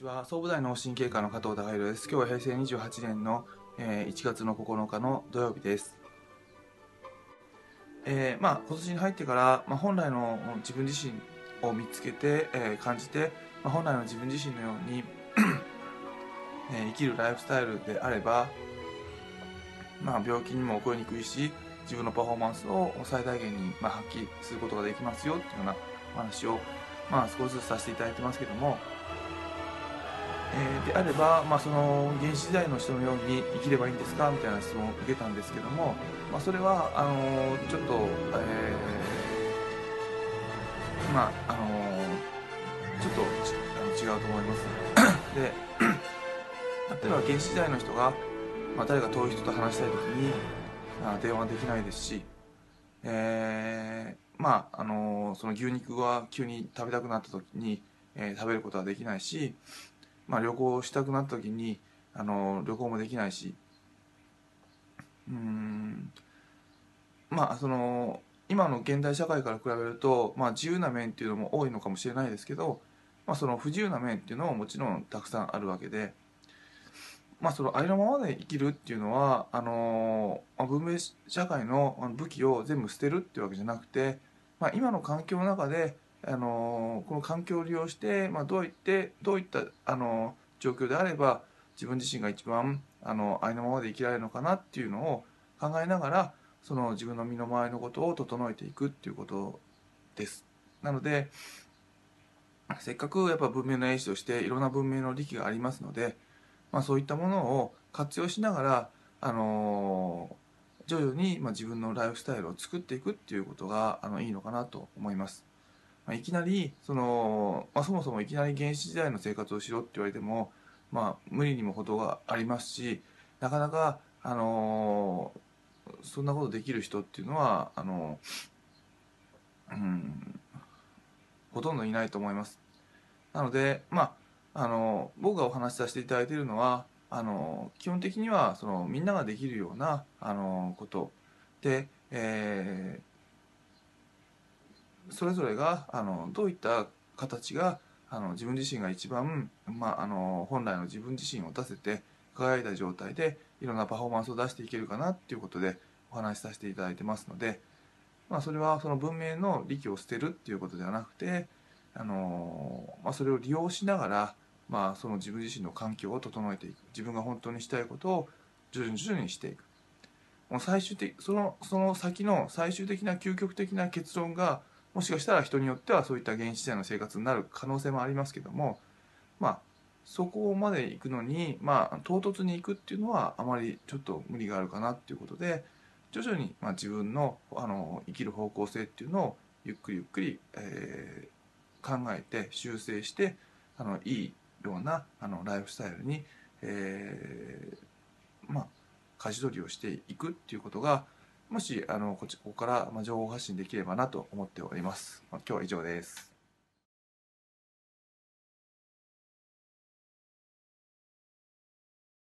ちは。総武大脳神経科の加藤孝弘です。今日は平成28年の、えー1月の9日の土曜日です。えーまあ今年に入ってから、まあ、本来の自分自身を見つけて、えー感じて、まあ、本来の自分自身のように、え生きるライフスタイルであれば、まあ、病気にも起こりにくいし自分のパフォーマンスを最大限に、ま、発揮することができますよっていうようなお話を、まあ、少しずつさせていただいてますけども、えーであれば、まあ、その原始時代の人のように生きればいいんですか？みたいな質問を受けたんですけども、まあ、それはあのちょっと、えーまああのちょっとちあの違うと思います。で 例えば原始時代の人が、まあ、誰か遠い人と話したい時にあ電話できないですし、えーまああのその牛肉が急に食べたくなった時に、えー食べることはできないし、まあ、旅行したくなった時に、あの旅行もできないしうんまあその今の現代社会から比べると、まあ、自由な面っていうのも多いのかもしれないですけど、まあ、その不自由な面っていうのももちろんたくさんあるわけで、まあ、そのありのままで生きるっていうのはあのま文明社会のあの武器を全部捨てるっていうわけじゃなくて、まあ、今の環境の中であのこの環境を利用して、まあ、どういってどういったあの状況であれば自分自身が一番あのありのままで生きられるのかなっていうのを考えながらその自分の身の回りのことを整えていくっていうことです。なのでせっかくやっぱ文明の英知としていろんな文明の利器がありますので、まあ、そういったものを活用しながら、あの徐々に、まあ、自分のライフスタイルを作っていくっていうことがあのいいのかなと思います。まあ、いきなりその、まあ、そもそもいきなり原始時代の生活をしろって言われても、まあ、無理にも程がありますしなかなか、あのそんなことできる人っていうのはあのうんほとんどいないと思います。なので、まあ、あの僕がお話しさせていただいているのはあの基本的にはそのみんなができるようなあのことで、えーそれぞれがあのどういった形があの自分自身が一番、まあ、あの本来の自分自身を出せて輝いた状態でいろんなパフォーマンスを出していけるかなっていうことでお話しさせていただいてますので、まあ、それはその文明の利器を捨てるっていうことではなくてあの、まあ、それを利用しながら、まあ、その自分自身の環境を整えていく。自分が本当にしたいことを徐々に徐々にしていく。もう最終的そのその先の最終的な究極的な結論がもしかしたら人によってはそういった原始時代の生活になる可能性もありますけどもまあそこまで行くのにまあ唐突に行くっていうのはあまりちょっと無理があるかなっていうことで徐々にまあ自分のあの生きる方向性っていうのをゆっくりゆっくり、えー考えて修正してあのいいようなあのライフスタイルに、えーまあ舵取りをしていくっていうことがもしあのこっちここからま情報発信できればなと思っております。ま、今日は以上です。